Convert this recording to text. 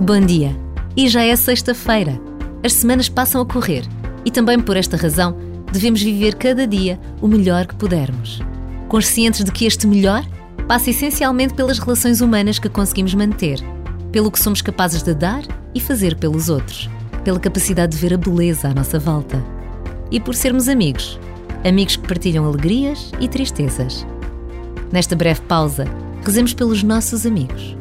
Bom dia! E já é sexta-feira. As semanas passam a correr e também por esta razão devemos viver cada dia o melhor que pudermos. Conscientes de que este melhor passa essencialmente pelas relações humanas que conseguimos manter, pelo que somos capazes de dar e fazer pelos outros, pela capacidade de ver a beleza à nossa volta. E por sermos amigos, amigos que partilham alegrias e tristezas. Nesta breve pausa, rezemos pelos nossos amigos